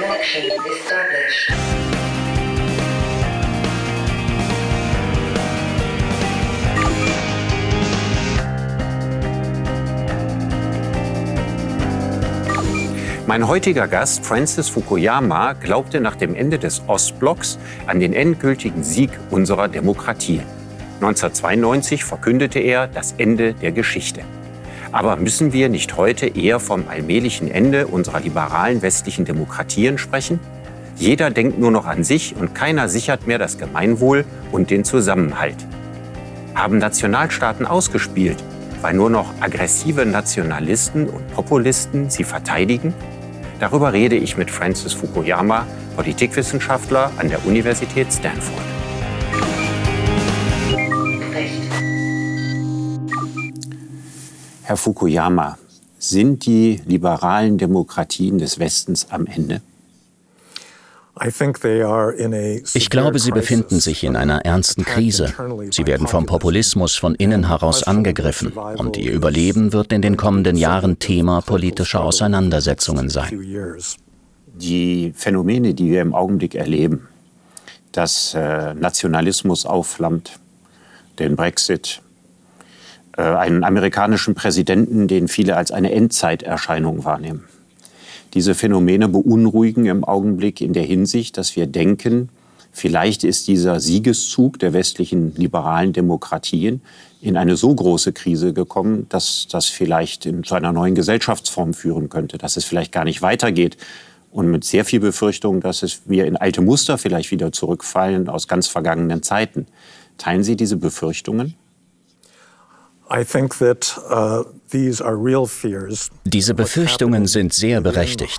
Connection established. Mein heutiger Gast, Francis Fukuyama, glaubte nach dem Ende des Ostblocks an den endgültigen Sieg unserer Demokratien. 1992 verkündete er das Ende der Geschichte. Aber müssen wir nicht heute eher vom allmählichen Ende unserer liberalen westlichen Demokratien sprechen? Jeder denkt nur noch an sich und keiner sichert mehr das Gemeinwohl und den Zusammenhalt. Haben Nationalstaaten ausgespielt, weil nur noch aggressive Nationalisten und Populisten sie verteidigen? Darüber rede ich mit Francis Fukuyama, Politikwissenschaftler an der Universität Stanford. Herr Fukuyama, sind die liberalen Demokratien des Westens am Ende? Ich glaube, sie befinden sich in einer ernsten Krise. Sie werden vom Populismus von innen heraus angegriffen und ihr Überleben wird in den kommenden Jahren Thema politischer Auseinandersetzungen sein. Die Phänomene, die wir im Augenblick erleben, dass äh, Nationalismus aufflammt, den Brexit, äh, einen amerikanischen Präsidenten, den viele als eine Endzeiterscheinung wahrnehmen diese Phänomene beunruhigen im Augenblick in der Hinsicht, dass wir denken, vielleicht ist dieser Siegeszug der westlichen liberalen Demokratien in eine so große Krise gekommen, dass das vielleicht zu einer neuen Gesellschaftsform führen könnte, dass es vielleicht gar nicht weitergeht. Und mit sehr viel Befürchtung, dass es, wir in alte Muster vielleicht wieder zurückfallen aus ganz vergangenen Zeiten. Teilen Sie diese Befürchtungen? Uh, Diese Befürchtungen sind sehr berechtigt.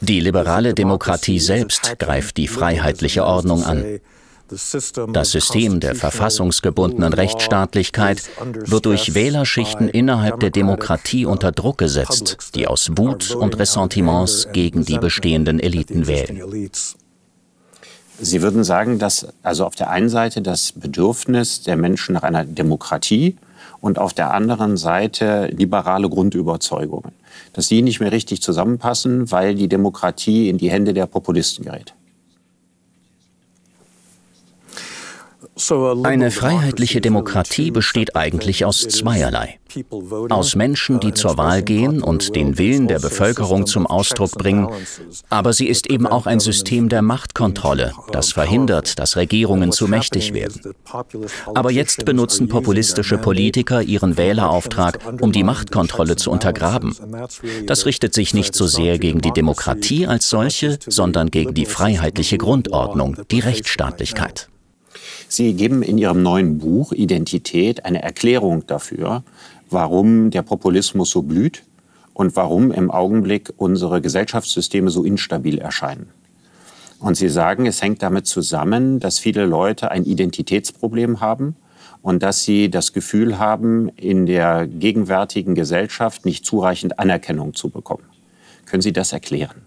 Die liberale Demokratie selbst greift die freiheitliche Ordnung an. Das System der verfassungsgebundenen Rechtsstaatlichkeit wird durch Wählerschichten innerhalb der Demokratie unter Druck gesetzt, die aus Wut und Ressentiments gegen die bestehenden Eliten wählen. Sie würden sagen, dass also auf der einen Seite das Bedürfnis der Menschen nach einer Demokratie und auf der anderen Seite liberale Grundüberzeugungen, dass die nicht mehr richtig zusammenpassen, weil die Demokratie in die Hände der Populisten gerät. Eine freiheitliche Demokratie besteht eigentlich aus zweierlei. Aus Menschen, die zur Wahl gehen und den Willen der Bevölkerung zum Ausdruck bringen, aber sie ist eben auch ein System der Machtkontrolle, das verhindert, dass Regierungen zu mächtig werden. Aber jetzt benutzen populistische Politiker ihren Wählerauftrag, um die Machtkontrolle zu untergraben. Das richtet sich nicht so sehr gegen die Demokratie als solche, sondern gegen die freiheitliche Grundordnung, die Rechtsstaatlichkeit. Sie geben in Ihrem neuen Buch Identität eine Erklärung dafür, warum der Populismus so blüht und warum im Augenblick unsere Gesellschaftssysteme so instabil erscheinen. Und Sie sagen, es hängt damit zusammen, dass viele Leute ein Identitätsproblem haben und dass sie das Gefühl haben, in der gegenwärtigen Gesellschaft nicht zureichend Anerkennung zu bekommen. Können Sie das erklären?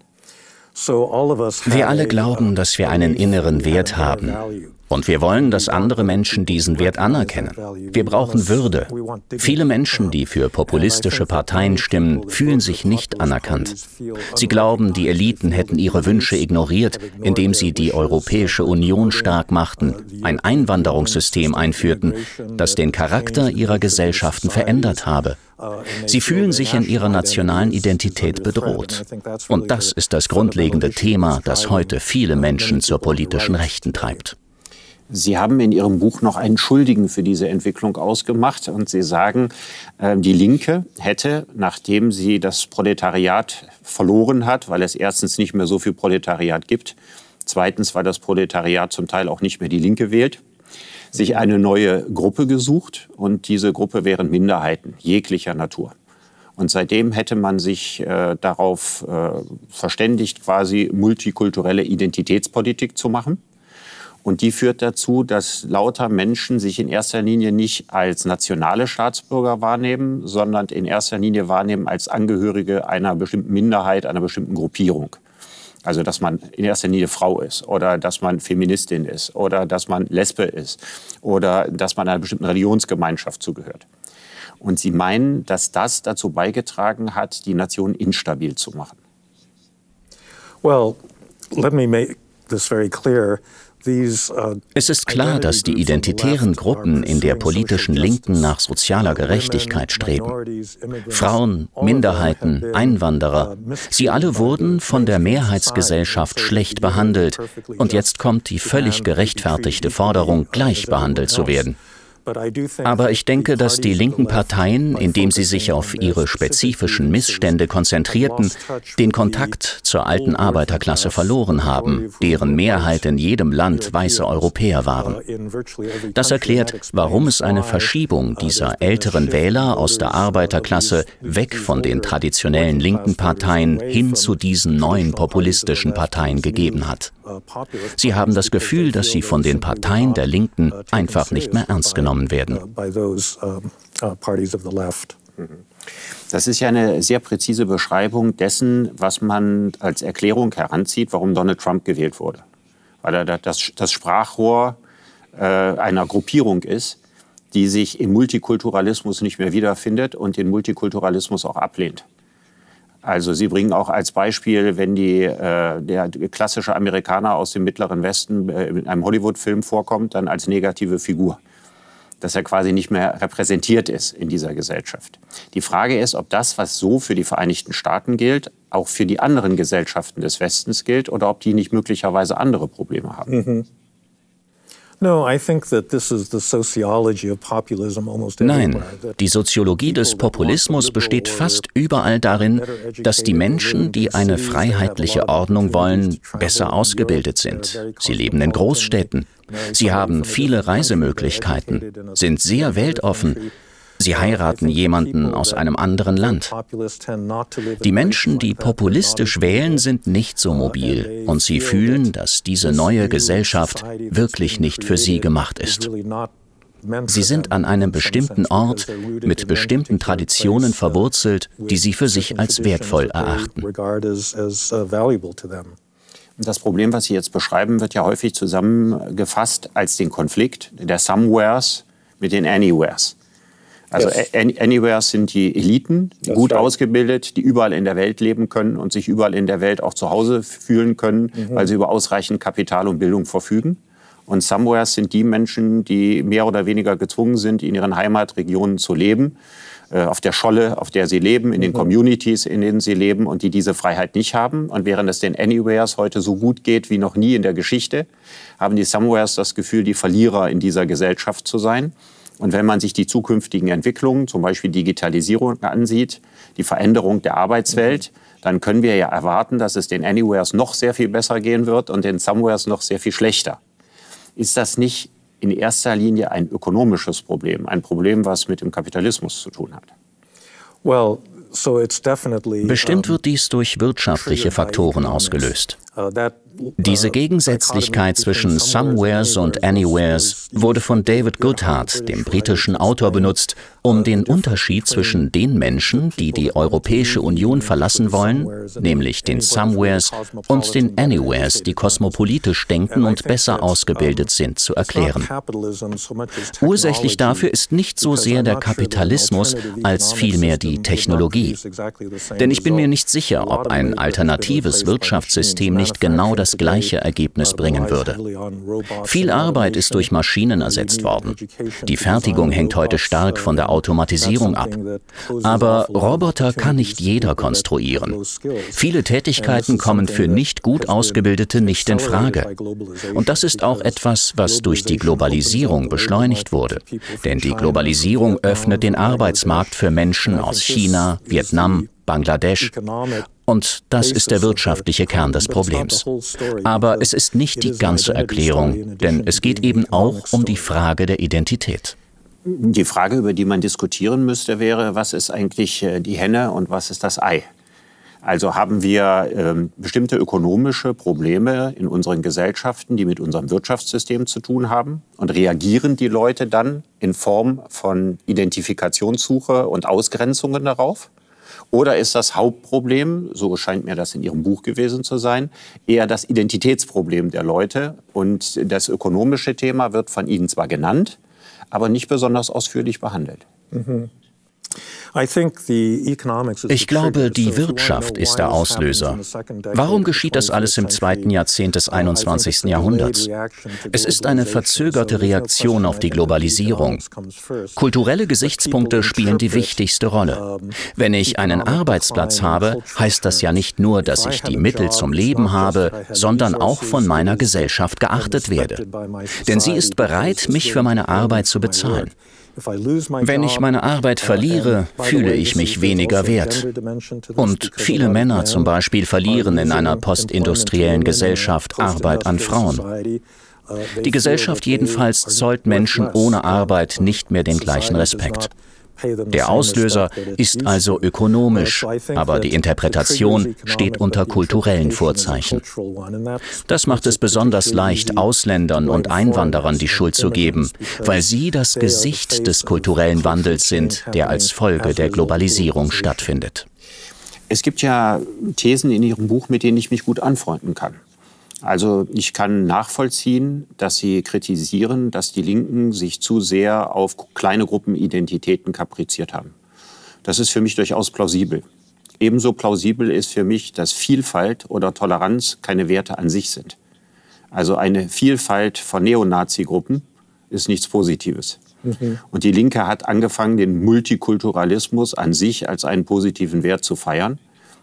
Wir alle glauben, dass wir einen inneren Wert haben. Und wir wollen, dass andere Menschen diesen Wert anerkennen. Wir brauchen Würde. Viele Menschen, die für populistische Parteien stimmen, fühlen sich nicht anerkannt. Sie glauben, die Eliten hätten ihre Wünsche ignoriert, indem sie die Europäische Union stark machten, ein Einwanderungssystem einführten, das den Charakter ihrer Gesellschaften verändert habe. Sie fühlen sich in ihrer nationalen Identität bedroht. Und das ist das grundlegende Thema, das heute viele Menschen zur politischen Rechten treibt. Sie haben in Ihrem Buch noch einen Schuldigen für diese Entwicklung ausgemacht und Sie sagen, äh, die Linke hätte, nachdem sie das Proletariat verloren hat, weil es erstens nicht mehr so viel Proletariat gibt, zweitens, weil das Proletariat zum Teil auch nicht mehr die Linke wählt, sich eine neue Gruppe gesucht und diese Gruppe wären Minderheiten jeglicher Natur. Und seitdem hätte man sich äh, darauf äh, verständigt, quasi multikulturelle Identitätspolitik zu machen. Und die führt dazu, dass lauter Menschen sich in erster Linie nicht als nationale Staatsbürger wahrnehmen, sondern in erster Linie wahrnehmen als Angehörige einer bestimmten Minderheit, einer bestimmten Gruppierung. Also dass man in erster Linie Frau ist oder dass man Feministin ist oder dass man Lesbe ist oder dass man einer bestimmten Religionsgemeinschaft zugehört. Und sie meinen, dass das dazu beigetragen hat, die Nation instabil zu machen. Well, let me make this very clear. Uh, es ist klar, dass die identitären Gruppen in der politischen Linken nach sozialer Gerechtigkeit streben. Frauen, Minderheiten, Einwanderer, sie alle wurden von der Mehrheitsgesellschaft schlecht behandelt. Und jetzt kommt die völlig gerechtfertigte Forderung, gleich behandelt zu werden. Aber ich denke, dass die linken Parteien, indem sie sich auf ihre spezifischen Missstände konzentrierten, den Kontakt zur alten Arbeiterklasse verloren haben, deren Mehrheit in jedem Land weiße Europäer waren. Das erklärt, warum es eine Verschiebung dieser älteren Wähler aus der Arbeiterklasse weg von den traditionellen linken Parteien hin zu diesen neuen populistischen Parteien gegeben hat. Sie haben das Gefühl, dass sie von den Parteien der Linken einfach nicht mehr ernst genommen werden. Das ist ja eine sehr präzise Beschreibung dessen, was man als Erklärung heranzieht, warum Donald Trump gewählt wurde. Weil er das, das Sprachrohr äh, einer Gruppierung ist, die sich im Multikulturalismus nicht mehr wiederfindet und den Multikulturalismus auch ablehnt. Also Sie bringen auch als Beispiel, wenn die, äh, der klassische Amerikaner aus dem Mittleren Westen äh, in einem Hollywood-Film vorkommt, dann als negative Figur. Dass er quasi nicht mehr repräsentiert ist in dieser Gesellschaft. Die Frage ist, ob das, was so für die Vereinigten Staaten gilt, auch für die anderen Gesellschaften des Westens gilt oder ob die nicht möglicherweise andere Probleme haben. Mhm. Nein, die Soziologie des Populismus besteht fast überall darin, dass die Menschen, die eine freiheitliche Ordnung wollen, besser ausgebildet sind. Sie leben in Großstädten. Sie haben viele Reisemöglichkeiten, sind sehr weltoffen Sie heiraten jemanden aus einem anderen Land. Die Menschen, die populistisch wählen, sind nicht so mobil und sie fühlen, dass diese neue Gesellschaft wirklich nicht für sie gemacht ist. Sie sind an einem bestimmten Ort mit bestimmten Traditionen verwurzelt, die sie für sich als wertvoll erachten. Das Problem, was Sie jetzt beschreiben, wird ja häufig zusammengefasst als den Konflikt der Somewheres mit den Anywheres. Also yes. Anywhere sind die Eliten, das gut right. ausgebildet, die überall in der Welt leben können und sich überall in der Welt auch zu Hause fühlen können, mhm. weil sie über ausreichend Kapital und Bildung verfügen. Und Somewheres sind die Menschen, die mehr oder weniger gezwungen sind, in ihren Heimatregionen zu leben, äh, auf der Scholle, auf der sie leben, in den mhm. Communities, in denen sie leben und die diese Freiheit nicht haben. Und während es den Anywheres heute so gut geht wie noch nie in der Geschichte, haben die Somewheres das Gefühl, die Verlierer in dieser Gesellschaft zu sein. Und wenn man sich die zukünftigen Entwicklungen, zum Beispiel Digitalisierung ansieht, die Veränderung der Arbeitswelt, dann können wir ja erwarten, dass es den Anywheres noch sehr viel besser gehen wird und den Somewheres noch sehr viel schlechter. Ist das nicht in erster Linie ein ökonomisches Problem, ein Problem, was mit dem Kapitalismus zu tun hat? Well, Bestimmt wird dies durch wirtschaftliche Faktoren ausgelöst. Diese Gegensätzlichkeit zwischen Somewheres und Anywheres wurde von David Goodhart, dem britischen Autor, benutzt, um den Unterschied zwischen den Menschen, die die Europäische Union verlassen wollen, nämlich den Somewheres, und den Anywheres, die kosmopolitisch denken und besser ausgebildet sind, zu erklären. Ursächlich dafür ist nicht so sehr der Kapitalismus als vielmehr die Technologie. Denn ich bin mir nicht sicher, ob ein alternatives Wirtschaftssystem nicht genau das gleiche Ergebnis bringen würde. Viel Arbeit ist durch Maschinen ersetzt worden. Die Fertigung hängt heute stark von der Automatisierung ab. Aber Roboter kann nicht jeder konstruieren. Viele Tätigkeiten kommen für nicht gut ausgebildete nicht in Frage. Und das ist auch etwas, was durch die Globalisierung beschleunigt wurde. Denn die Globalisierung öffnet den Arbeitsmarkt für Menschen aus China, Vietnam, Bangladesch. Und das ist der wirtschaftliche Kern des Problems. Aber es ist nicht die ganze Erklärung, denn es geht eben auch um die Frage der Identität. Die Frage, über die man diskutieren müsste, wäre, was ist eigentlich äh, die Henne und was ist das Ei? Also haben wir ähm, bestimmte ökonomische Probleme in unseren Gesellschaften, die mit unserem Wirtschaftssystem zu tun haben. Und reagieren die Leute dann in Form von Identifikationssuche und Ausgrenzungen darauf? Oder ist das Hauptproblem, so scheint mir das in Ihrem Buch gewesen zu sein, eher das Identitätsproblem der Leute? Und das ökonomische Thema wird von Ihnen zwar genannt, aber nicht besonders ausführlich behandelt. Mhm. Ich glaube, die Wirtschaft ist der Auslöser. Warum geschieht das alles im zweiten Jahrzehnt des 21. Jahrhunderts? Es ist eine verzögerte Reaktion auf die Globalisierung. Kulturelle Gesichtspunkte spielen die wichtigste Rolle. Wenn ich einen Arbeitsplatz habe, heißt das ja nicht nur, dass ich die Mittel zum Leben habe, sondern auch von meiner Gesellschaft geachtet werde. Denn sie ist bereit, mich für meine Arbeit zu bezahlen. Wenn ich meine Arbeit verliere, fühle ich mich weniger wert. Und viele Männer zum Beispiel verlieren in einer postindustriellen Gesellschaft Arbeit an Frauen. Die Gesellschaft jedenfalls zollt Menschen ohne Arbeit nicht mehr den gleichen Respekt. Der Auslöser ist also ökonomisch, aber die Interpretation steht unter kulturellen Vorzeichen. Das macht es besonders leicht, Ausländern und Einwanderern die Schuld zu geben, weil sie das Gesicht des kulturellen Wandels sind, der als Folge der Globalisierung stattfindet. Es gibt ja Thesen in Ihrem Buch, mit denen ich mich gut anfreunden kann. Also ich kann nachvollziehen, dass Sie kritisieren, dass die Linken sich zu sehr auf kleine Gruppenidentitäten kapriziert haben. Das ist für mich durchaus plausibel. Ebenso plausibel ist für mich, dass Vielfalt oder Toleranz keine Werte an sich sind. Also eine Vielfalt von Neonazi-Gruppen ist nichts Positives. Mhm. Und die Linke hat angefangen, den Multikulturalismus an sich als einen positiven Wert zu feiern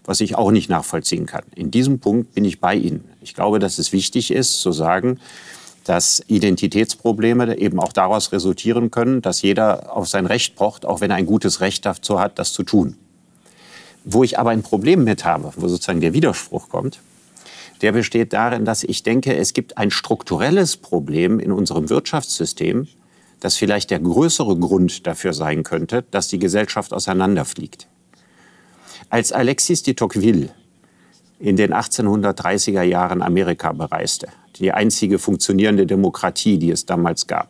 was ich auch nicht nachvollziehen kann. In diesem Punkt bin ich bei Ihnen. Ich glaube, dass es wichtig ist, zu sagen, dass Identitätsprobleme eben auch daraus resultieren können, dass jeder auf sein Recht pocht, auch wenn er ein gutes Recht dazu hat, das zu tun. Wo ich aber ein Problem mit habe, wo sozusagen der Widerspruch kommt, der besteht darin, dass ich denke, es gibt ein strukturelles Problem in unserem Wirtschaftssystem, das vielleicht der größere Grund dafür sein könnte, dass die Gesellschaft auseinanderfliegt. Als Alexis de Tocqueville in den 1830er Jahren Amerika bereiste, die einzige funktionierende Demokratie, die es damals gab,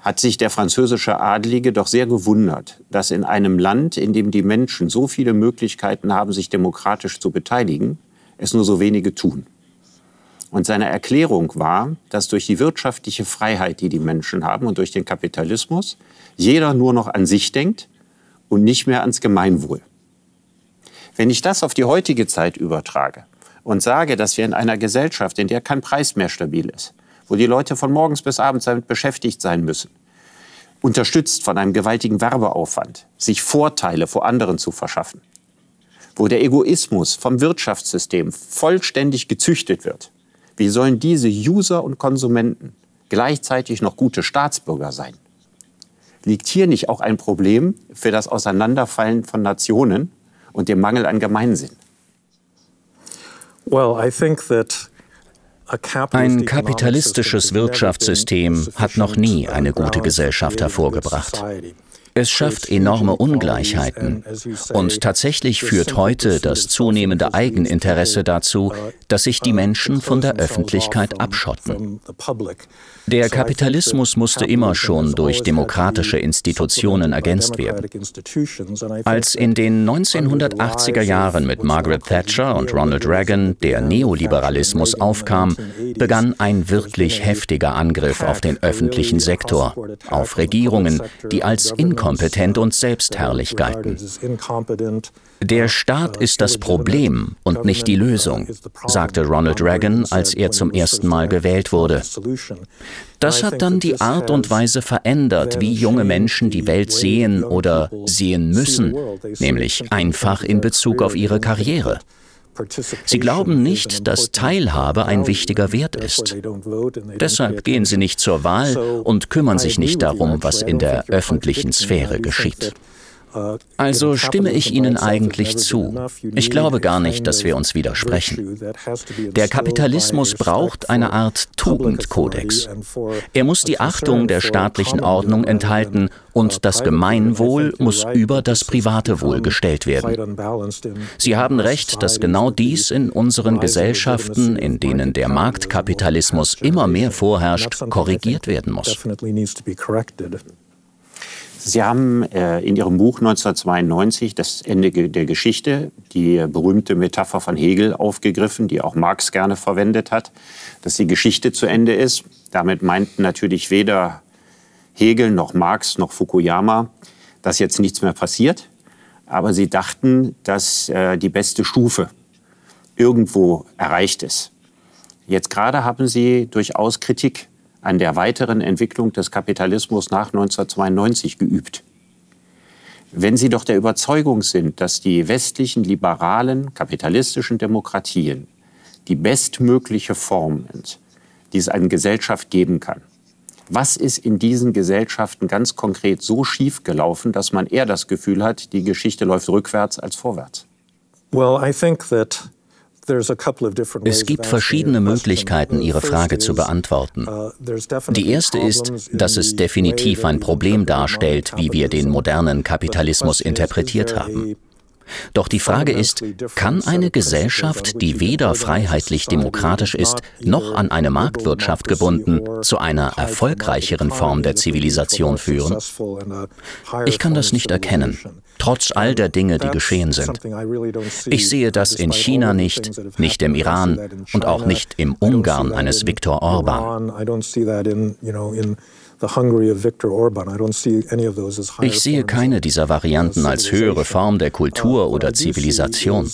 hat sich der französische Adlige doch sehr gewundert, dass in einem Land, in dem die Menschen so viele Möglichkeiten haben, sich demokratisch zu beteiligen, es nur so wenige tun. Und seine Erklärung war, dass durch die wirtschaftliche Freiheit, die die Menschen haben und durch den Kapitalismus, jeder nur noch an sich denkt und nicht mehr ans Gemeinwohl. Wenn ich das auf die heutige Zeit übertrage und sage, dass wir in einer Gesellschaft, in der kein Preis mehr stabil ist, wo die Leute von morgens bis abends damit beschäftigt sein müssen, unterstützt von einem gewaltigen Werbeaufwand, sich Vorteile vor anderen zu verschaffen, wo der Egoismus vom Wirtschaftssystem vollständig gezüchtet wird, wie sollen diese User und Konsumenten gleichzeitig noch gute Staatsbürger sein? Liegt hier nicht auch ein Problem für das Auseinanderfallen von Nationen und dem Mangel an Gemeinsinn? Ein kapitalistisches Wirtschaftssystem hat noch nie eine gute Gesellschaft hervorgebracht. Es schafft enorme Ungleichheiten. Und tatsächlich führt heute das zunehmende Eigeninteresse dazu, dass sich die Menschen von der Öffentlichkeit abschotten. Der Kapitalismus musste immer schon durch demokratische Institutionen ergänzt werden. Als in den 1980er Jahren mit Margaret Thatcher und Ronald Reagan der Neoliberalismus aufkam, begann ein wirklich heftiger Angriff auf den öffentlichen Sektor, auf Regierungen, die als inkompetent und selbstherrlich galten. Der Staat ist das Problem und nicht die Lösung, sagte Ronald Reagan, als er zum ersten Mal gewählt wurde. Das hat dann die Art und Weise verändert, wie junge Menschen die Welt sehen oder sehen müssen, nämlich einfach in Bezug auf ihre Karriere. Sie glauben nicht, dass Teilhabe ein wichtiger Wert ist. Deshalb gehen sie nicht zur Wahl und kümmern sich nicht darum, was in der öffentlichen Sphäre geschieht. Also stimme ich Ihnen eigentlich zu. Ich glaube gar nicht, dass wir uns widersprechen. Der Kapitalismus braucht eine Art Tugendkodex. Er muss die Achtung der staatlichen Ordnung enthalten und das Gemeinwohl muss über das private Wohl gestellt werden. Sie haben recht, dass genau dies in unseren Gesellschaften, in denen der Marktkapitalismus immer mehr vorherrscht, korrigiert werden muss. Sie haben äh, in Ihrem Buch 1992 das Ende der Geschichte, die berühmte Metapher von Hegel aufgegriffen, die auch Marx gerne verwendet hat, dass die Geschichte zu Ende ist. Damit meinten natürlich weder Hegel noch Marx noch Fukuyama, dass jetzt nichts mehr passiert. Aber sie dachten, dass äh, die beste Stufe irgendwo erreicht ist. Jetzt gerade haben sie durchaus Kritik an der weiteren Entwicklung des Kapitalismus nach 1992 geübt. Wenn Sie doch der Überzeugung sind, dass die westlichen liberalen kapitalistischen Demokratien die bestmögliche Form sind, die es eine Gesellschaft geben kann, was ist in diesen Gesellschaften ganz konkret so schief gelaufen, dass man eher das Gefühl hat, die Geschichte läuft rückwärts als vorwärts? Well, I think that es gibt verschiedene Möglichkeiten, Ihre Frage zu beantworten. Uh, Die erste ist, dass es definitiv ein Problem darstellt, wie wir den modernen Kapitalismus interpretiert haben. Doch die Frage ist, kann eine Gesellschaft, die weder freiheitlich-demokratisch ist, noch an eine Marktwirtschaft gebunden, zu einer erfolgreicheren Form der Zivilisation führen? Ich kann das nicht erkennen, trotz all der Dinge, die geschehen sind. Ich sehe das in China nicht, nicht im Iran und auch nicht im Ungarn eines Viktor Orban. Ich sehe keine dieser Varianten als höhere Form der Kultur oder Zivilisation.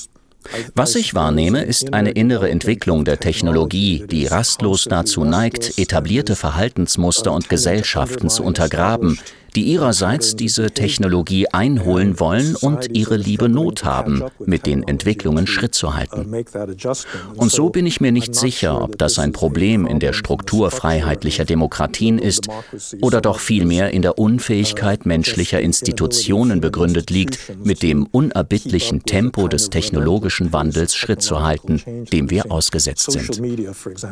Was ich wahrnehme, ist eine innere Entwicklung der Technologie, die rastlos dazu neigt, etablierte Verhaltensmuster und Gesellschaften zu untergraben, die ihrerseits diese Technologie einholen wollen und ihre liebe Not haben, mit den Entwicklungen Schritt zu halten. Und so bin ich mir nicht sicher, ob das ein Problem in der Struktur freiheitlicher Demokratien ist oder doch vielmehr in der Unfähigkeit menschlicher Institutionen begründet liegt, mit dem unerbittlichen Tempo des technologischen Wandels Schritt zu halten, dem wir ausgesetzt sind.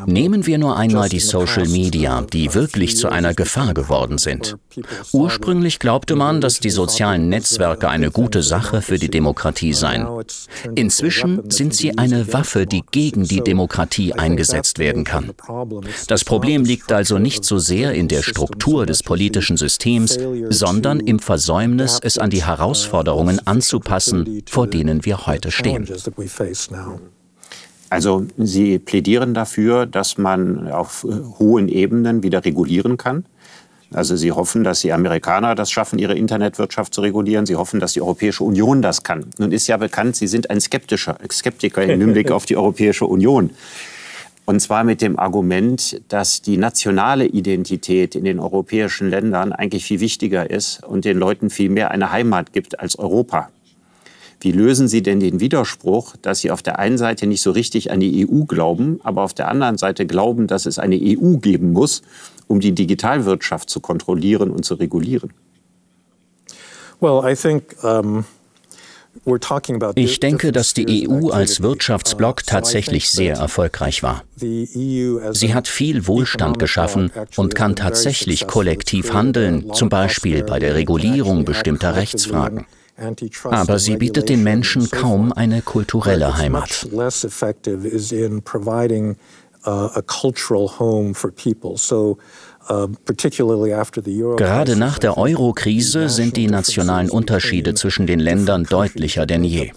Nehmen wir nur einmal die Social Media, die wirklich zu einer Gefahr geworden sind. Ursprünglich glaubte man, dass die sozialen Netzwerke eine gute Sache für die Demokratie seien. Inzwischen sind sie eine Waffe, die gegen die Demokratie eingesetzt werden kann. Das Problem liegt also nicht so sehr in der Struktur des politischen Systems, sondern im Versäumnis, es an die Herausforderungen anzupassen, vor denen wir heute stehen. Also Sie plädieren dafür, dass man auf hohen Ebenen wieder regulieren kann? Also Sie hoffen, dass die Amerikaner das schaffen, ihre Internetwirtschaft zu regulieren. Sie hoffen, dass die Europäische Union das kann. Nun ist ja bekannt, Sie sind ein Skeptischer, Skeptiker im Hinblick auf die Europäische Union. Und zwar mit dem Argument, dass die nationale Identität in den europäischen Ländern eigentlich viel wichtiger ist und den Leuten viel mehr eine Heimat gibt als Europa. Wie lösen Sie denn den Widerspruch, dass Sie auf der einen Seite nicht so richtig an die EU glauben, aber auf der anderen Seite glauben, dass es eine EU geben muss, um die Digitalwirtschaft zu kontrollieren und zu regulieren? Well, I think um ich denke, dass die EU als Wirtschaftsblock tatsächlich sehr erfolgreich war. Sie hat viel Wohlstand geschaffen und kann tatsächlich kollektiv handeln, zum Beispiel bei der Regulierung bestimmter Rechtsfragen. Aber sie bietet den Menschen kaum eine kulturelle Heimat. Gerade nach der Euro-Krise sind die nationalen Unterschiede zwischen den Ländern deutlicher denn je.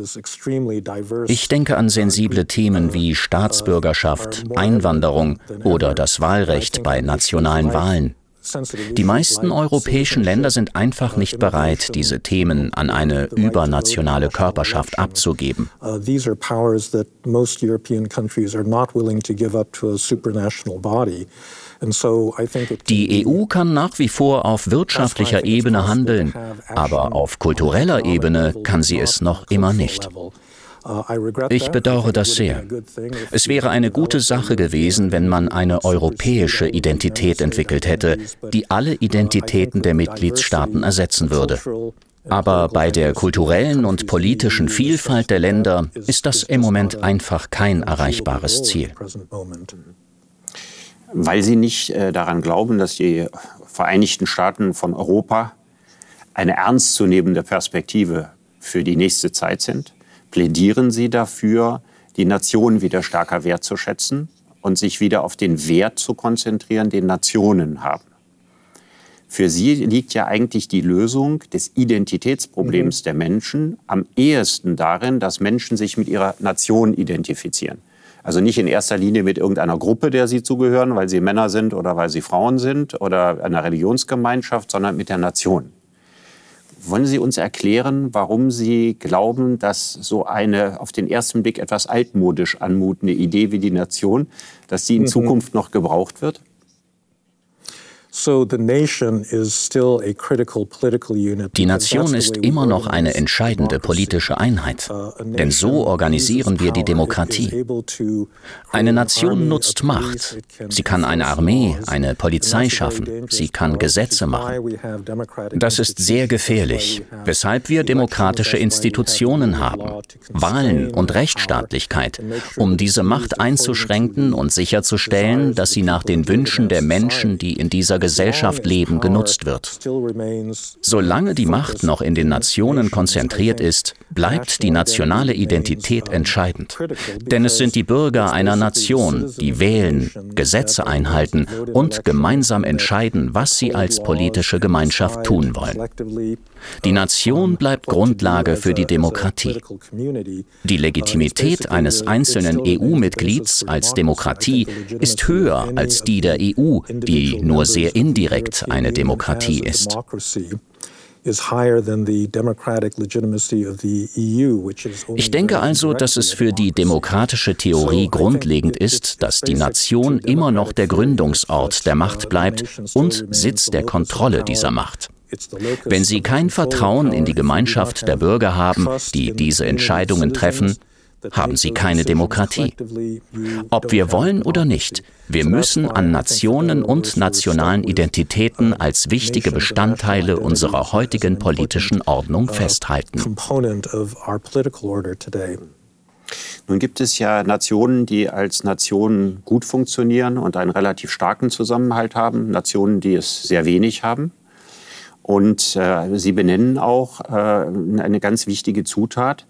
Ich denke an sensible Themen wie Staatsbürgerschaft, Einwanderung oder das Wahlrecht bei nationalen Wahlen. Die meisten europäischen Länder sind einfach nicht bereit, diese Themen an eine übernationale Körperschaft abzugeben. Die EU kann nach wie vor auf wirtschaftlicher Ebene handeln, aber auf kultureller Ebene kann sie es noch immer nicht. Ich bedauere das sehr. Es wäre eine gute Sache gewesen, wenn man eine europäische Identität entwickelt hätte, die alle Identitäten der Mitgliedstaaten ersetzen würde. Aber bei der kulturellen und politischen Vielfalt der Länder ist das im Moment einfach kein erreichbares Ziel. Weil Sie nicht äh, daran glauben, dass die Vereinigten Staaten von Europa eine ernstzunehmende Perspektive für die nächste Zeit sind? Plädieren Sie dafür, die Nation wieder stärker wertzuschätzen und sich wieder auf den Wert zu konzentrieren, den Nationen haben. Für Sie liegt ja eigentlich die Lösung des Identitätsproblems mhm. der Menschen am ehesten darin, dass Menschen sich mit ihrer Nation identifizieren. Also nicht in erster Linie mit irgendeiner Gruppe, der sie zugehören, weil sie Männer sind oder weil sie Frauen sind oder einer Religionsgemeinschaft, sondern mit der Nation. Wollen Sie uns erklären, warum Sie glauben, dass so eine auf den ersten Blick etwas altmodisch anmutende Idee wie die Nation, dass die in mhm. Zukunft noch gebraucht wird? Die Nation ist immer noch eine entscheidende politische Einheit, uh, denn so organisieren wir die Demokratie. Eine Nation nutzt Macht. Sie kann eine Armee, eine Polizei schaffen, sie kann Gesetze machen. Das ist sehr gefährlich, weshalb wir demokratische Institutionen haben, Wahlen und Rechtsstaatlichkeit, um diese Macht einzuschränken und sicherzustellen, dass sie nach den Wünschen der Menschen, die in dieser Gesellschaft leben, genutzt wird. Solange die Macht noch in den Nationen konzentriert ist, bleibt die nationale Identität entscheidend. Denn es sind die Bürger einer Nation, die wählen, Gesetze einhalten und gemeinsam entscheiden, was sie als politische Gemeinschaft tun wollen. Die Nation bleibt Grundlage für die Demokratie. Die Legitimität eines einzelnen EU-Mitglieds als Demokratie ist höher als die der EU, die nur sehr indirekt eine Demokratie ist. Ich denke also, dass es für die demokratische Theorie grundlegend ist, dass die Nation immer noch der Gründungsort der Macht bleibt und Sitz der Kontrolle dieser Macht. Wenn Sie kein Vertrauen in die Gemeinschaft der Bürger haben, die diese Entscheidungen treffen, haben sie keine Demokratie. Ob wir wollen oder nicht, wir müssen an Nationen und nationalen Identitäten als wichtige Bestandteile unserer heutigen politischen Ordnung festhalten. Nun gibt es ja Nationen, die als Nationen gut funktionieren und einen relativ starken Zusammenhalt haben, Nationen, die es sehr wenig haben. Und äh, Sie benennen auch äh, eine ganz wichtige Zutat,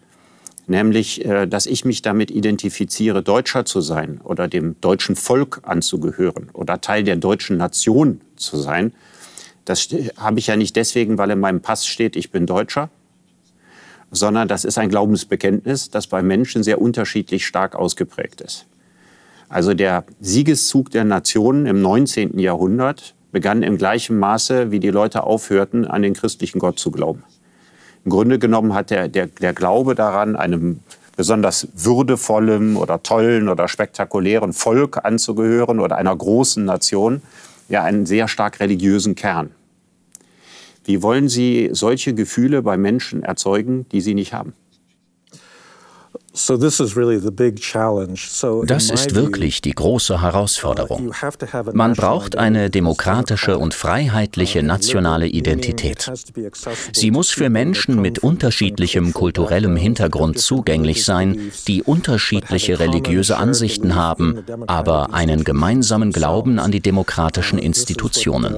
nämlich äh, dass ich mich damit identifiziere, Deutscher zu sein oder dem deutschen Volk anzugehören oder Teil der deutschen Nation zu sein. Das habe ich ja nicht deswegen, weil in meinem Pass steht, ich bin Deutscher, sondern das ist ein Glaubensbekenntnis, das bei Menschen sehr unterschiedlich stark ausgeprägt ist. Also der Siegeszug der Nationen im 19. Jahrhundert begann im gleichen Maße, wie die Leute aufhörten, an den christlichen Gott zu glauben. Im Grunde genommen hat der, der, der Glaube daran, einem besonders würdevollen oder tollen oder spektakulären Volk anzugehören oder einer großen Nation, ja einen sehr stark religiösen Kern. Wie wollen Sie solche Gefühle bei Menschen erzeugen, die sie nicht haben? Das ist wirklich die große Herausforderung. Man braucht eine demokratische und freiheitliche nationale Identität. Sie muss für Menschen mit unterschiedlichem kulturellem Hintergrund zugänglich sein, die unterschiedliche religiöse Ansichten haben, aber einen gemeinsamen Glauben an die demokratischen Institutionen.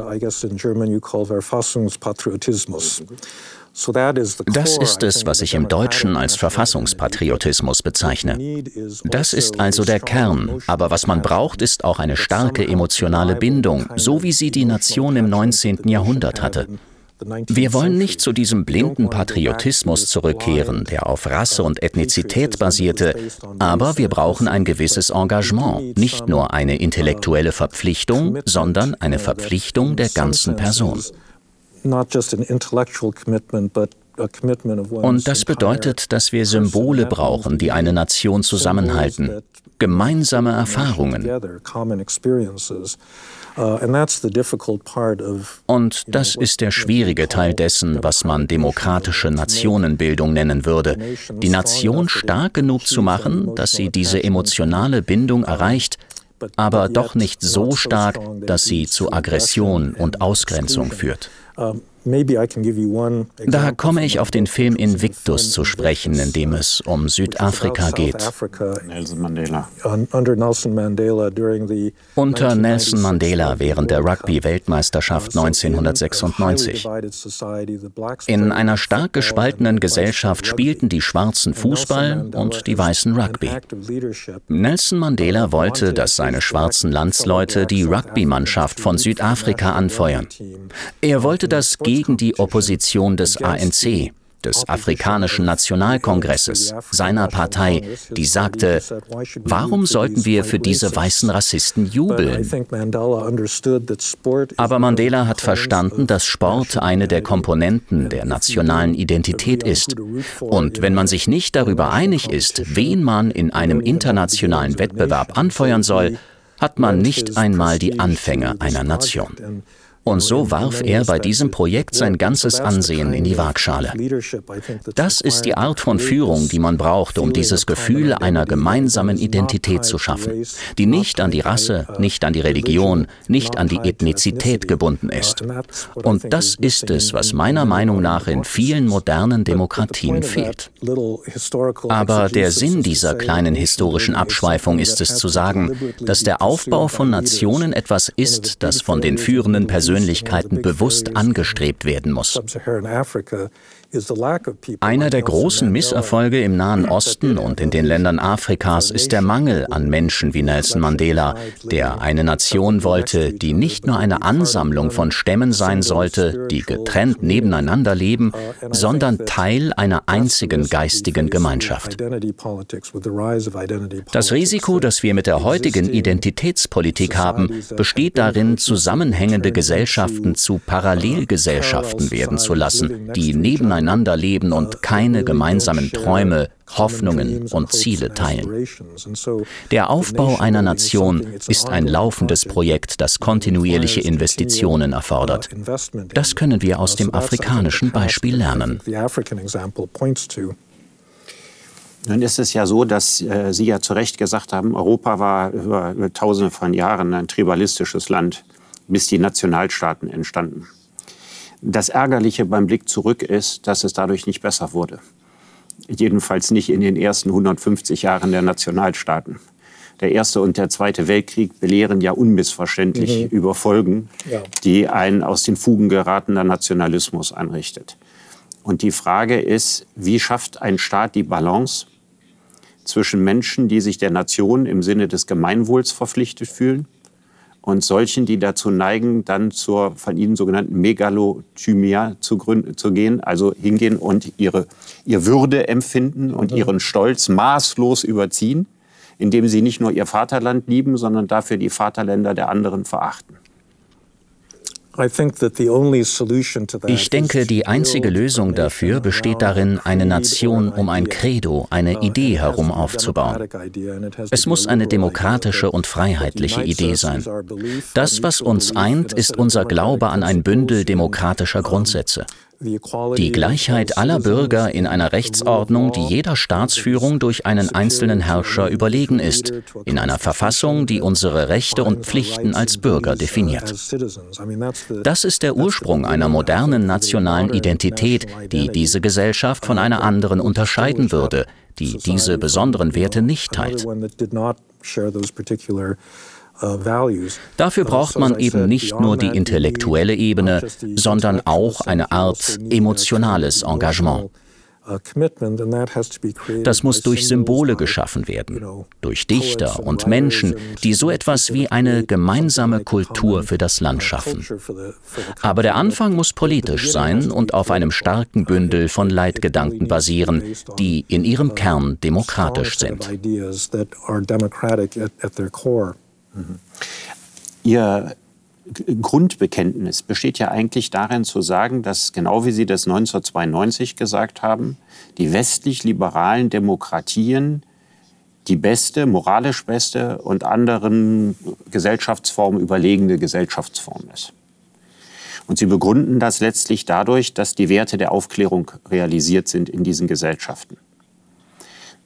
Das ist es, was ich im Deutschen als Verfassungspatriotismus bezeichne. Das ist also der Kern, aber was man braucht, ist auch eine starke emotionale Bindung, so wie sie die Nation im 19. Jahrhundert hatte. Wir wollen nicht zu diesem blinden Patriotismus zurückkehren, der auf Rasse und Ethnizität basierte, aber wir brauchen ein gewisses Engagement, nicht nur eine intellektuelle Verpflichtung, sondern eine Verpflichtung der ganzen Person. Und das bedeutet, dass wir Symbole brauchen, die eine Nation zusammenhalten, gemeinsame Erfahrungen. Uh, Und das ist der schwierige Teil dessen, was man demokratische Nationenbildung nennen würde. Die Nation stark genug zu machen, dass sie diese emotionale Bindung erreicht, aber doch nicht so stark, dass sie zu Aggression und Ausgrenzung führt. Um, Da komme ich auf den Film Invictus zu sprechen, in dem es um Südafrika geht. Nelson Mandela. Unter Nelson Mandela während der Rugby-Weltmeisterschaft 1996. In einer stark gespaltenen Gesellschaft spielten die Schwarzen Fußball und die Weißen Rugby. Nelson Mandela wollte, dass seine schwarzen Landsleute die Rugby-Mannschaft von Südafrika anfeuern. Er wollte das gegen die Opposition des ANC. des Afrikanischen Nationalkongresses, seiner Partei, die sagte, warum sollten wir für diese weißen Rassisten jubeln? Aber Mandela hat verstanden, dass Sport eine der Komponenten der nationalen Identität ist. Und wenn man sich nicht darüber einig ist, wen man in einem internationalen Wettbewerb anfeuern soll, hat man nicht einmal die Anfänge einer Nation. Und so warf er bei diesem Projekt sein ganzes Ansehen in die Waagschale. Das ist die Art von Führung, die man braucht, um dieses Gefühl einer gemeinsamen Identität zu schaffen, die nicht an die Rasse, nicht an die Religion, nicht an die Ethnizität gebunden ist. Und das ist es, was meiner Meinung nach in vielen modernen Demokratien fehlt. Aber der Sinn dieser kleinen historischen Abschweifung ist es zu sagen, dass der Aufbau von Nationen etwas ist, das von den führenden Persönlichkeiten Persönlichkeiten bewusst angestrebt werden muss. Einer der großen Misserfolge im Nahen Osten und in den Ländern Afrikas ist der Mangel an Menschen wie Nelson Mandela, der eine Nation wollte, die nicht nur eine Ansammlung von Stämmen sein sollte, die getrennt nebeneinander leben, sondern Teil einer einzigen geistigen Gemeinschaft. Das Risiko, das wir mit der heutigen Identitätspolitik haben, besteht darin, zusammenhängende Gesellschaften zu Parallelgesellschaften werden zu lassen, die nebeneinander nebeneinander leben und keine gemeinsamen Träume, Hoffnungen und Ziele teilen. Der Aufbau einer Nation ist ein laufendes Projekt, das kontinuierliche Investitionen erfordert. Das können wir aus dem afrikanischen Beispiel lernen. Nun ist es ja so, dass äh, Sie ja zu Recht gesagt haben, Europa war über, über tausende von Jahren ein tribalistisches Land, bis die Nationalstaaten entstanden. Das Ärgerliche beim Blick zurück ist, dass es dadurch nicht besser wurde. Jedenfalls nicht in den ersten 150 Jahren der Nationalstaaten. Der Erste und der Zweite Weltkrieg belehren ja unmissverständlich mhm. über Folgen, ja. die ein aus den Fugen geratener Nationalismus anrichtet. Und die Frage ist, wie schafft ein Staat die Balance zwischen Menschen, die sich der Nation im Sinne des Gemeinwohls verpflichtet fühlen und solchen, die dazu neigen, dann zur von Ihnen sogenannten Megalothymia zu, zu gehen, also hingehen und ihre, ihr Würde empfinden und ihren Stolz maßlos überziehen, indem sie nicht nur ihr Vaterland lieben, sondern dafür die Vaterländer der anderen verachten. Ich denke, die einzige Lösung dafür besteht darin, eine Nation um ein Credo, eine Idee herum aufzubauen. Es muss eine demokratische und freiheitliche Idee sein. Das, was uns eint, ist unser Glaube an ein Bündel demokratischer Grundsätze. Die Gleichheit aller Bürger in einer Rechtsordnung, die jeder Staatsführung durch einen einzelnen Herrscher überlegen ist, in einer Verfassung, die unsere Rechte und Pflichten als Bürger definiert. Das ist der Ursprung einer modernen nationalen Identität, die diese Gesellschaft von einer anderen unterscheiden würde, die diese besonderen Werte nicht teilt. Uh, Dafür braucht man eben nicht nur die intellektuelle Ebene, sondern auch eine Art emotionales Engagement. Das muss durch Symbole geschaffen werden, durch Dichter und Menschen, die so etwas wie eine gemeinsame Kultur für das Land schaffen. Aber der Anfang muss politisch sein und auf einem starken Bündel von Leitgedanken basieren, die in ihrem Kern demokratisch sind. Ihr Grundbekenntnis besteht ja eigentlich darin zu sagen, dass genau wie Sie das 1992 gesagt haben, die westlich-liberalen Demokratien die beste, moralisch beste und anderen Gesellschaftsformen überlegene Gesellschaftsform ist. Und Sie begründen das letztlich dadurch, dass die Werte der Aufklärung realisiert sind in diesen Gesellschaften.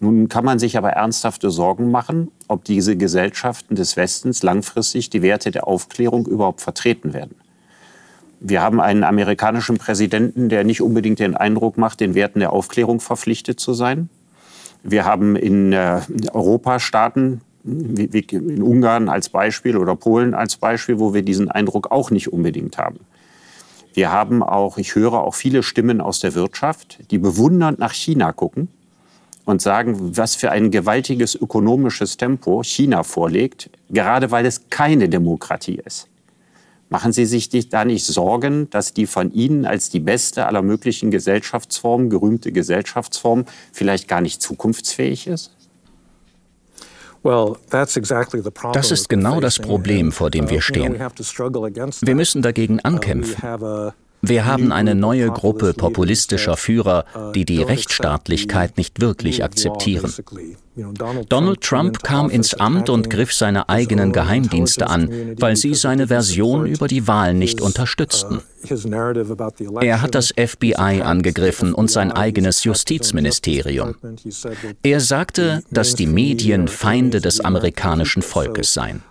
Nun kann man sich aber ernsthafte Sorgen machen, ob diese Gesellschaften des Westens langfristig die Werte der Aufklärung überhaupt vertreten werden. Wir haben einen amerikanischen Präsidenten, der nicht unbedingt den Eindruck macht, den Werten der Aufklärung verpflichtet zu sein. Wir haben in äh, Europa Staaten, wie in Ungarn als Beispiel oder Polen als Beispiel, wo wir diesen Eindruck auch nicht unbedingt haben. Wir haben auch, ich höre auch viele Stimmen aus der Wirtschaft, die bewundernd nach China gucken und sagen, was für ein gewaltiges ökonomisches Tempo China vorlegt, gerade weil es keine Demokratie ist. Machen Sie sich da nicht Sorgen, dass die von Ihnen als die beste aller möglichen Gesellschaftsformen, gerühmte Gesellschaftsform, vielleicht gar nicht zukunftsfähig ist? Das ist genau das Problem, vor dem wir stehen. Wir müssen dagegen ankämpfen. Wir haben eine neue Gruppe populistischer Führer, die die Rechtsstaatlichkeit nicht wirklich akzeptieren. Donald Trump kam ins Amt und griff seine eigenen Geheimdienste an, weil sie seine Version über die Wahl nicht unterstützten. Er hat das FBI angegriffen und sein eigenes Justizministerium. Er sagte, dass die Medien Feinde des amerikanischen Volkes seien.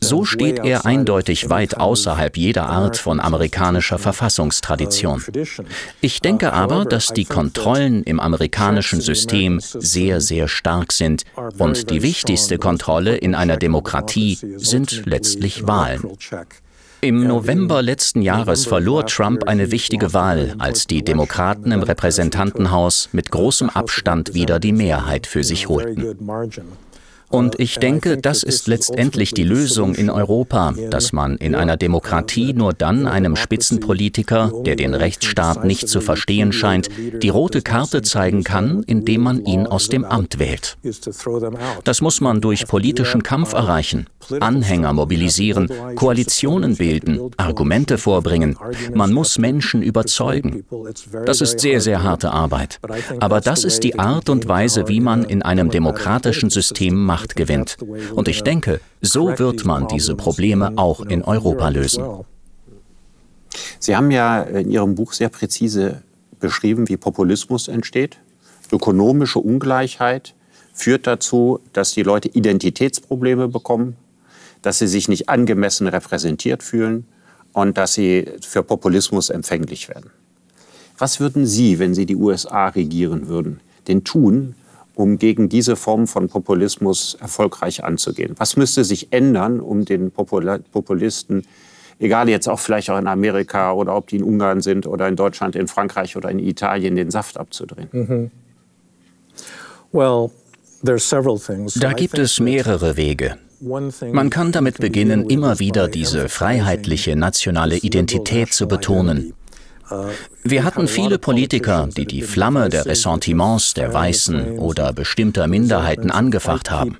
So steht er eindeutig weit außerhalb jeder Art von amerikanischer Verfassungstradition. Ich denke aber, dass die Kontrollen im amerikanischen System sehr, sehr stark sind und die wichtigste Kontrolle in einer Demokratie sind letztlich Wahlen. Im November letzten Jahres verlor Trump eine wichtige Wahl, als die Demokraten im Repräsentantenhaus mit großem Abstand wieder die Mehrheit für sich holten. Und ich denke, das ist letztendlich die Lösung in Europa, dass man in einer Demokratie nur dann einem Spitzenpolitiker, der den Rechtsstaat nicht zu verstehen scheint, die rote Karte zeigen kann, indem man ihn aus dem Amt wählt. Das muss man durch politischen Kampf erreichen, Anhänger mobilisieren, Koalitionen bilden, Argumente vorbringen. Man muss Menschen überzeugen. Das ist sehr, sehr harte Arbeit. Aber das ist die Art und Weise, wie man in einem demokratischen System macht Macht gewinnt. Und ich denke, so wird man diese Probleme auch in Europa lösen. Sie haben ja in Ihrem Buch sehr präzise beschrieben, wie Populismus entsteht. Ökonomische Ungleichheit führt dazu, dass die Leute Identitätsprobleme bekommen, dass sie sich nicht angemessen repräsentiert fühlen und dass sie für Populismus empfänglich werden. Was würden Sie, wenn Sie die USA regieren würden, denn tun, um gegen diese Form von Populismus erfolgreich anzugehen? Was müsste sich ändern, um den Populisten, egal jetzt auch vielleicht auch in Amerika oder ob die in Ungarn sind oder in Deutschland, in Frankreich oder in Italien, den Saft abzudrehen? Mhm. Da gibt es mehrere Wege. Man kann damit beginnen, immer wieder diese freiheitliche nationale Identität zu betonen. Wir hatten viele Politiker, die die Flamme der Ressentiments der Weißen oder bestimmter Minderheiten angefacht haben.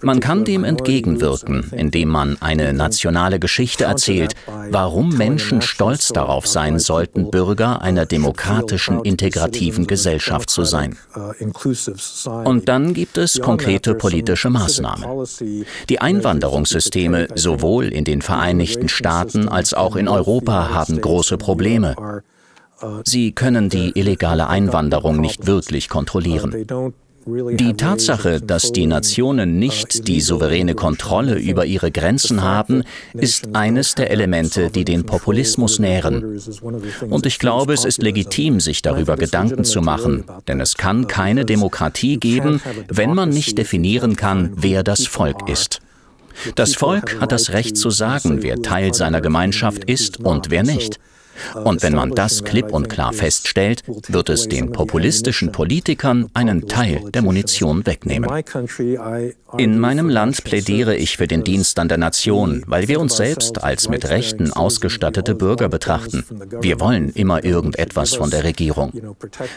Man kann dem entgegenwirken, indem man eine nationale Geschichte erzählt, warum Menschen stolz darauf sein sollten, Bürger einer demokratischen, integrativen Gesellschaft zu sein. Und dann gibt es konkrete politische Maßnahmen. Die Einwanderungssysteme sowohl in den Vereinigten Staaten als auch in Europa haben große Probleme. Sie können die illegale Einwanderung nicht wirklich kontrollieren. Die Tatsache, dass die Nationen nicht die souveräne Kontrolle über ihre Grenzen haben, ist eines der Elemente, die den Populismus nähren. Und ich glaube, es ist legitim, sich darüber Gedanken zu machen, denn es kann keine Demokratie geben, wenn man nicht definieren kann, wer das Volk ist. Das Volk hat das Recht zu sagen, wer Teil seiner Gemeinschaft ist und wer nicht. Und wenn man das klipp und klar feststellt, wird es den populistischen Politikern einen Teil der Munition wegnehmen. In meinem Land plädiere ich für den Dienst an der Nation, weil wir uns selbst als mit Rechten ausgestattete Bürger betrachten. Wir wollen immer irgendetwas von der Regierung.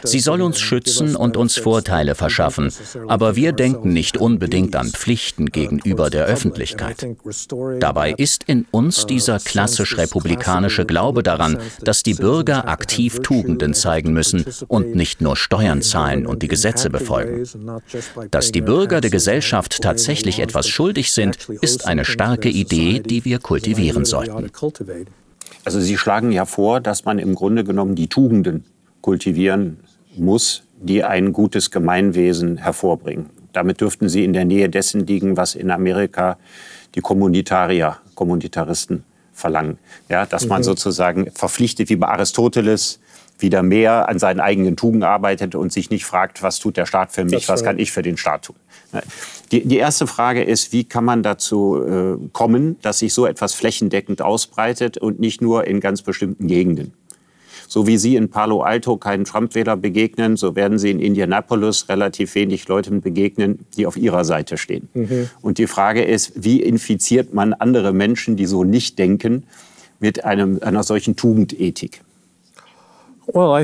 Sie soll uns schützen und uns Vorteile verschaffen, aber wir denken nicht unbedingt an Pflichten gegenüber der Öffentlichkeit. Dabei ist in uns dieser klassisch republikanische Glaube daran, dass die Bürger aktiv Tugenden zeigen müssen und nicht nur Steuern zahlen und die Gesetze befolgen. Dass die Bürger der Gesellschaft tatsächlich etwas schuldig sind, ist eine starke Idee, die wir kultivieren sollten. Also Sie schlagen ja vor, dass man im Grunde genommen die Tugenden kultivieren muss, die ein gutes Gemeinwesen hervorbringen. Damit dürften Sie in der Nähe dessen liegen, was in Amerika die Kommunitarier, Kommunitaristen verlangen. Ja, dass man mhm. sozusagen verpflichtet, wie bei Aristoteles, wieder mehr an seinen eigenen Tugenden arbeitet und sich nicht fragt, was tut der Staat für mich, was kann ich für den Staat tun. Die, die erste Frage ist, wie kann man dazu äh, kommen, dass sich so etwas flächendeckend ausbreitet und nicht nur in ganz bestimmten Gegenden? So wie Sie in Palo Alto keinen Trump-Wähler begegnen, so werden Sie in Indianapolis relativ wenig Leuten begegnen, die auf Ihrer Seite stehen. Mhm. Und die Frage ist, wie infiziert man andere Menschen, die so nicht denken, mit einem, einer solchen Tugendethik? Uh,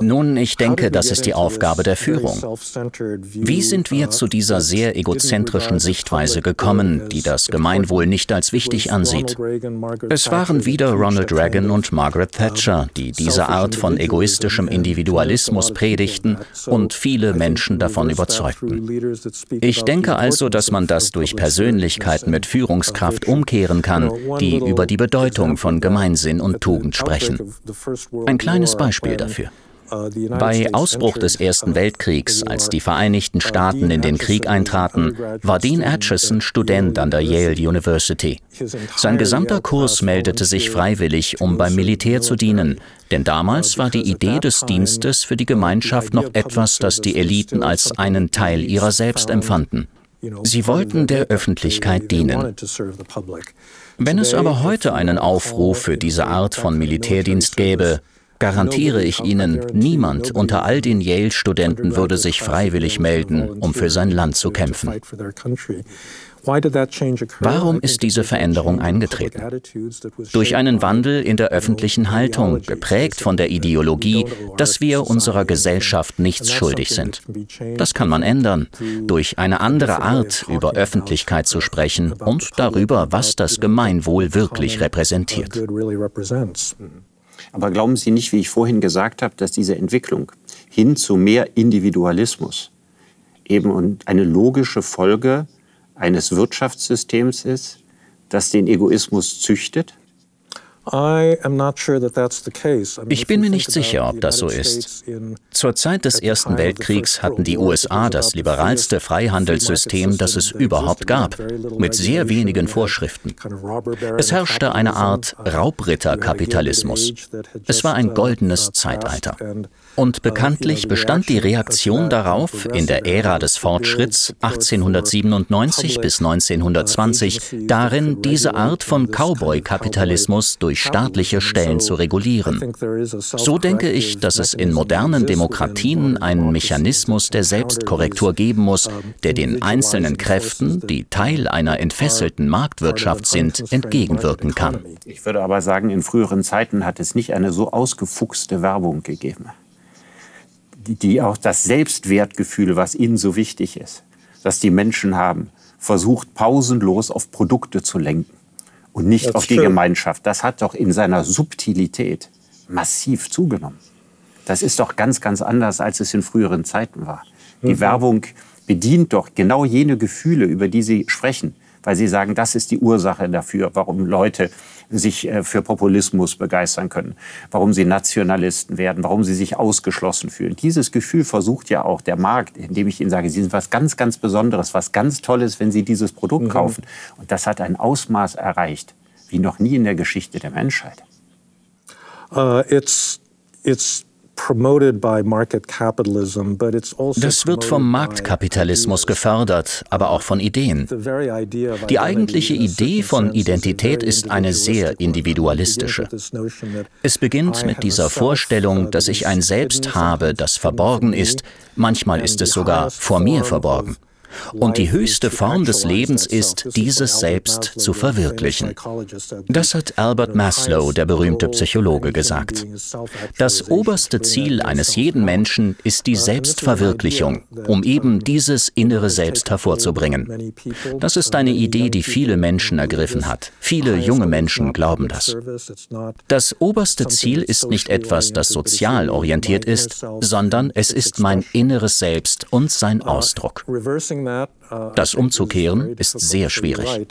Nun, ich denke, das ist die Aufgabe der Führung. Wie sind wir uh, zu dieser sehr egozentrischen Sichtweise gekommen, die das Gemeinwohl nicht als wichtig ansieht? Es waren wieder Ronald Reagan und Margaret Thatcher, die diese Art von egoistischem Individualismus predigten und viele Menschen davon überzeugten. Ich denke also, dass man das durch Persönlichkeiten mit Führungskraft umkehren kann, die über die Bedeutung von Gemeinsinn und Tugend sprechen sprechen. Ein kleines Beispiel dafür. Bei Ausbruch des Ersten Weltkriegs, als die Vereinigten Staaten in den Krieg eintraten, war Dean Acheson Student an der Yale University. Sein gesamter Kurs meldete sich freiwillig, um beim Militär zu dienen, denn damals war die Idee des Dienstes für die Gemeinschaft noch etwas, das die Eliten als einen Teil ihrer selbst empfanden. Sie wollten der Öffentlichkeit dienen. Wenn es aber heute einen Aufruf für diese Art von Militärdienst gäbe, garantiere ich Ihnen, niemand unter all den Yale-Studenten würde sich freiwillig melden, um für sein Land zu kämpfen. Warum ist diese Veränderung eingetreten? Durch einen Wandel in der öffentlichen Haltung, geprägt von der Ideologie, dass wir unserer Gesellschaft nichts schuldig sind. Das kann man ändern, durch eine andere Art über Öffentlichkeit zu sprechen und darüber, was das Gemeinwohl wirklich repräsentiert. Aber glauben Sie nicht, wie ich vorhin gesagt habe, dass diese Entwicklung hin zu mehr Individualismus eben eine logische Folge eines Wirtschaftssystems ist, das den Egoismus züchtet? Ich bin mir nicht sicher, ob das so ist. Zur Zeit des Ersten Weltkriegs hatten die USA das liberalste Freihandelssystem, das es überhaupt gab, mit sehr wenigen Vorschriften. Es herrschte eine Art Raubritterkapitalismus. Es war ein goldenes Zeitalter. Und bekanntlich bestand die Reaktion darauf in der Ära des Fortschritts 1897 bis 1920 darin, diese Art von Cowboy-Kapitalismus durch staatliche Stellen zu regulieren. So denke ich, dass es in modernen Demokratien einen Mechanismus der Selbstkorrektur geben muss, der den einzelnen Kräften, die Teil einer entfesselten Marktwirtschaft sind, entgegenwirken kann. Ich würde aber sagen, in früheren Zeiten hat es nicht eine so ausgefuchste Werbung gegeben die auch das Selbstwertgefühl, was ihnen so wichtig ist, dass die Menschen haben, versucht pausenlos auf Produkte zu lenken und nicht auf die true. Gemeinschaft. Das hat doch in seiner Subtilität massiv zugenommen. Das ist doch ganz, ganz anders, als es in früheren Zeiten war. Die mhm. Werbung bedient doch genau jene Gefühle, über die Sie sprechen, weil Sie sagen, das ist die Ursache dafür, warum Leute sich äh, für Populismus begeistern können, warum sie Nationalisten werden, warum sie sich ausgeschlossen fühlen. Dieses Gefühl versucht ja auch der Markt, indem ich ihnen sage, sie sind was ganz, ganz Besonderes, was ganz Tolles, wenn sie dieses Produkt mhm. kaufen. Und das hat ein Ausmaß erreicht, wie noch nie in der Geschichte der Menschheit. Uh, it's, it's das wird vom Marktkapitalismus gefördert, aber auch von Ideen. Die eigentliche Idee von Identität ist eine sehr individualistische. Es beginnt mit dieser Vorstellung, dass ich ein Selbst habe, das verborgen ist, manchmal ist es sogar vor mir verborgen. Und die höchste Form des Lebens ist, dieses Selbst zu verwirklichen. Das hat Albert Maslow, der berühmte Psychologe, gesagt. Das oberste Ziel eines jeden Menschen ist die Selbstverwirklichung, um eben dieses innere Selbst hervorzubringen. Das ist eine Idee, die viele Menschen ergriffen hat. Viele junge Menschen glauben das. Das oberste Ziel ist nicht etwas, das sozial orientiert ist, sondern es ist mein inneres Selbst und sein Ausdruck. Das umzukehren ist sehr schwierig.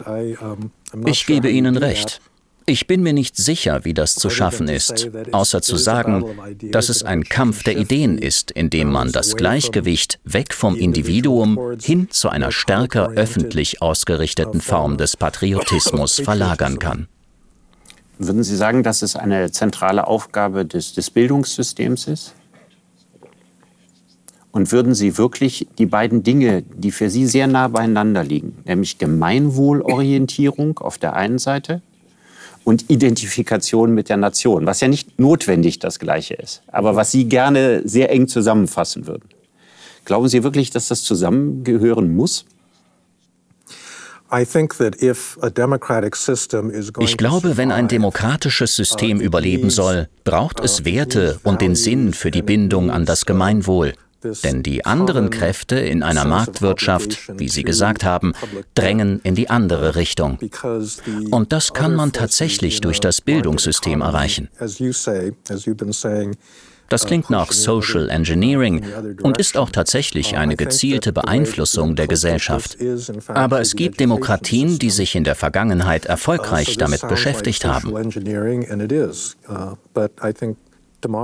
Ich gebe Ihnen recht. Ich bin mir nicht sicher, wie das zu schaffen ist, außer zu sagen, dass es ein Kampf der Ideen ist, in dem man das Gleichgewicht weg vom Individuum hin zu einer stärker öffentlich ausgerichteten Form des Patriotismus verlagern kann. Würden Sie sagen, dass es eine zentrale Aufgabe des, des Bildungssystems ist? Und würden Sie wirklich die beiden Dinge, die für Sie sehr nah beieinander liegen, nämlich Gemeinwohlorientierung auf der einen Seite und Identifikation mit der Nation, was ja nicht notwendig das Gleiche ist, aber was Sie gerne sehr eng zusammenfassen würden. Glauben Sie wirklich, dass das zusammengehören muss? Ich glaube, wenn ein demokratisches System überleben soll, braucht es Werte und den Sinn für die Bindung an das Gemeinwohl. Denn die anderen Kräfte in einer Marktwirtschaft, wie Sie gesagt haben, drängen in die andere Richtung. Und das kann man tatsächlich durch das Bildungssystem erreichen. Das klingt nach Social Engineering und ist auch tatsächlich eine gezielte Beeinflussung der Gesellschaft. Aber es gibt Demokratien, die sich in der Vergangenheit erfolgreich damit beschäftigt haben.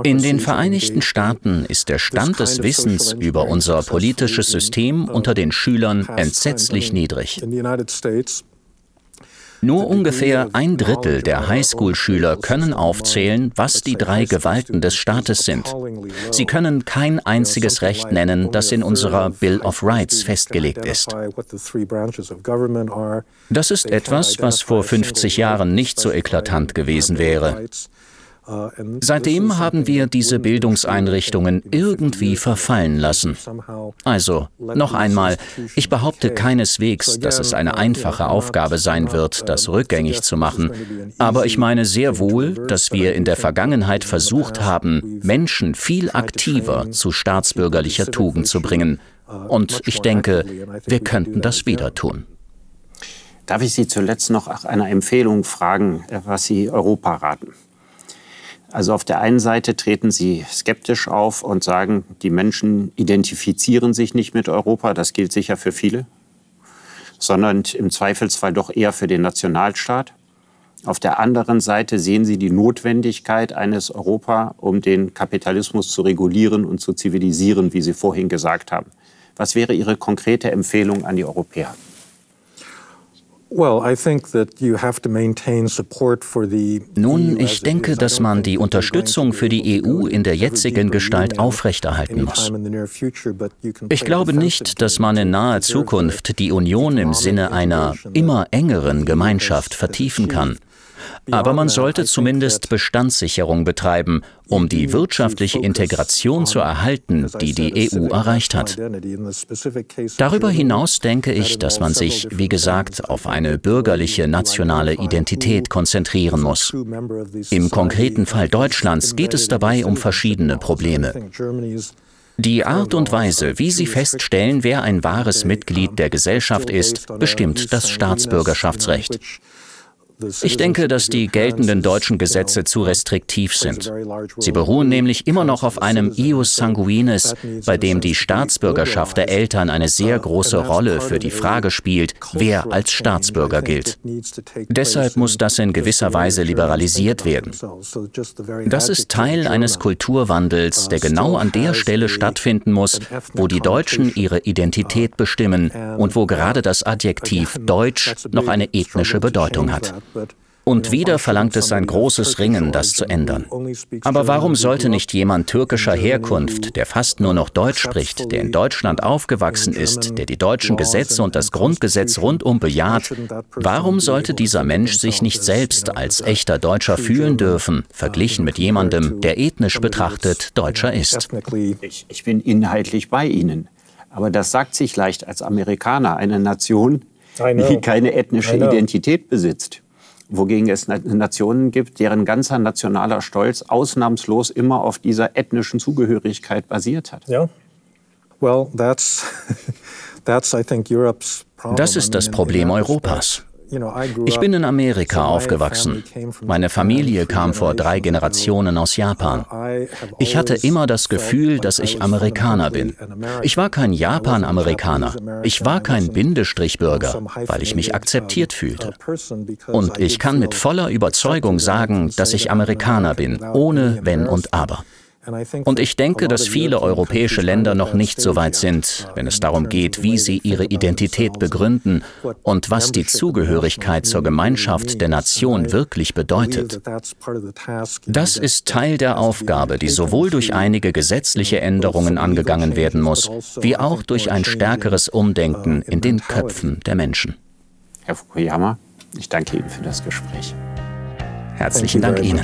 In den Vereinigten Staaten ist der Stand des Wissens über unser politisches System unter den Schülern entsetzlich niedrig. Nur ungefähr ein Drittel der Highschool-Schüler können aufzählen, was die drei Gewalten des Staates sind. Sie können kein einziges Recht nennen, das in unserer Bill of Rights festgelegt ist. Das ist etwas, was vor 50 Jahren nicht so eklatant gewesen wäre. Seitdem haben wir diese Bildungseinrichtungen irgendwie verfallen lassen. Also, noch einmal, ich behaupte keineswegs, dass es eine einfache Aufgabe sein wird, das rückgängig zu machen, aber ich meine sehr wohl, dass wir in der Vergangenheit versucht haben, Menschen viel aktiver zu staatsbürgerlicher Tugend zu bringen. Und ich denke, wir könnten das wieder tun. Darf ich Sie zuletzt noch nach einer Empfehlung fragen, was Sie Europa raten? Also auf der einen Seite treten sie skeptisch auf und sagen, die Menschen identifizieren sich nicht mit Europa, das gilt sicher für viele, sondern im Zweifelsfall doch eher für den Nationalstaat. Auf der anderen Seite sehen sie die Notwendigkeit eines Europa, um den Kapitalismus zu regulieren und zu zivilisieren, wie Sie vorhin gesagt haben. Was wäre Ihre konkrete Empfehlung an die Europäer? Nun, ich denke, dass man die Unterstützung für die EU in der jetzigen Gestalt aufrechterhalten muss. Ich glaube nicht, dass man in naher Zukunft die Union im Sinne einer immer engeren Gemeinschaft vertiefen kann. Aber man sollte zumindest Bestandssicherung betreiben, um die wirtschaftliche Integration zu erhalten, die die EU erreicht hat. Darüber hinaus denke ich, dass man sich, wie gesagt, auf eine bürgerliche nationale Identität konzentrieren muss. Im konkreten Fall Deutschlands geht es dabei um verschiedene Probleme. Die Art und Weise, wie Sie feststellen, wer ein wahres Mitglied der Gesellschaft ist, bestimmt das Staatsbürgerschaftsrecht. Ich denke, dass die geltenden deutschen Gesetze zu restriktiv sind. Sie beruhen nämlich immer noch auf einem ius sanguinis, bei dem die Staatsbürgerschaft der Eltern eine sehr große Rolle für die Frage spielt, wer als Staatsbürger gilt. Deshalb muss das in gewisser Weise liberalisiert werden. Das ist Teil eines Kulturwandels, der genau an der Stelle stattfinden muss, wo die Deutschen ihre Identität bestimmen und wo gerade das Adjektiv Deutsch noch eine ethnische Bedeutung hat. Und wieder verlangt es ein großes Ringen, das zu ändern. Aber warum sollte nicht jemand türkischer Herkunft, der fast nur noch Deutsch spricht, der in Deutschland aufgewachsen ist, der die deutschen Gesetze und das Grundgesetz rundum bejaht, warum sollte dieser Mensch sich nicht selbst als echter Deutscher fühlen dürfen, verglichen mit jemandem, der ethnisch betrachtet Deutscher ist? Ich, ich bin inhaltlich bei Ihnen. Aber das sagt sich leicht als Amerikaner, eine Nation, die keine ethnische Identität besitzt wogegen es Nationen gibt, deren ganzer nationaler Stolz ausnahmslos immer auf dieser ethnischen Zugehörigkeit basiert hat. Ja. Well, that's, that's, I think, Europe's problem. Das ist das Problem Europas. Ich bin in Amerika aufgewachsen. Meine Familie kam vor drei Generationen aus Japan. Ich hatte immer das Gefühl, dass ich Amerikaner bin. Ich war kein Japan-Amerikaner. Ich war kein Bindestrichbürger, weil ich mich akzeptiert fühlte. Und ich kann mit voller Überzeugung sagen, dass ich Amerikaner bin, ohne Wenn und Aber. Und ich denke, dass viele europäische Länder noch nicht so weit sind, wenn es darum geht, wie sie ihre Identität begründen und was die Zugehörigkeit zur Gemeinschaft der Nation wirklich bedeutet. Das ist Teil der Aufgabe, die sowohl durch einige gesetzliche Änderungen angegangen werden muss, wie auch durch ein stärkeres Umdenken in den Köpfen der Menschen. Herr Fukuyama, ich danke Ihnen für das Gespräch. Herzlichen Dank Ihnen.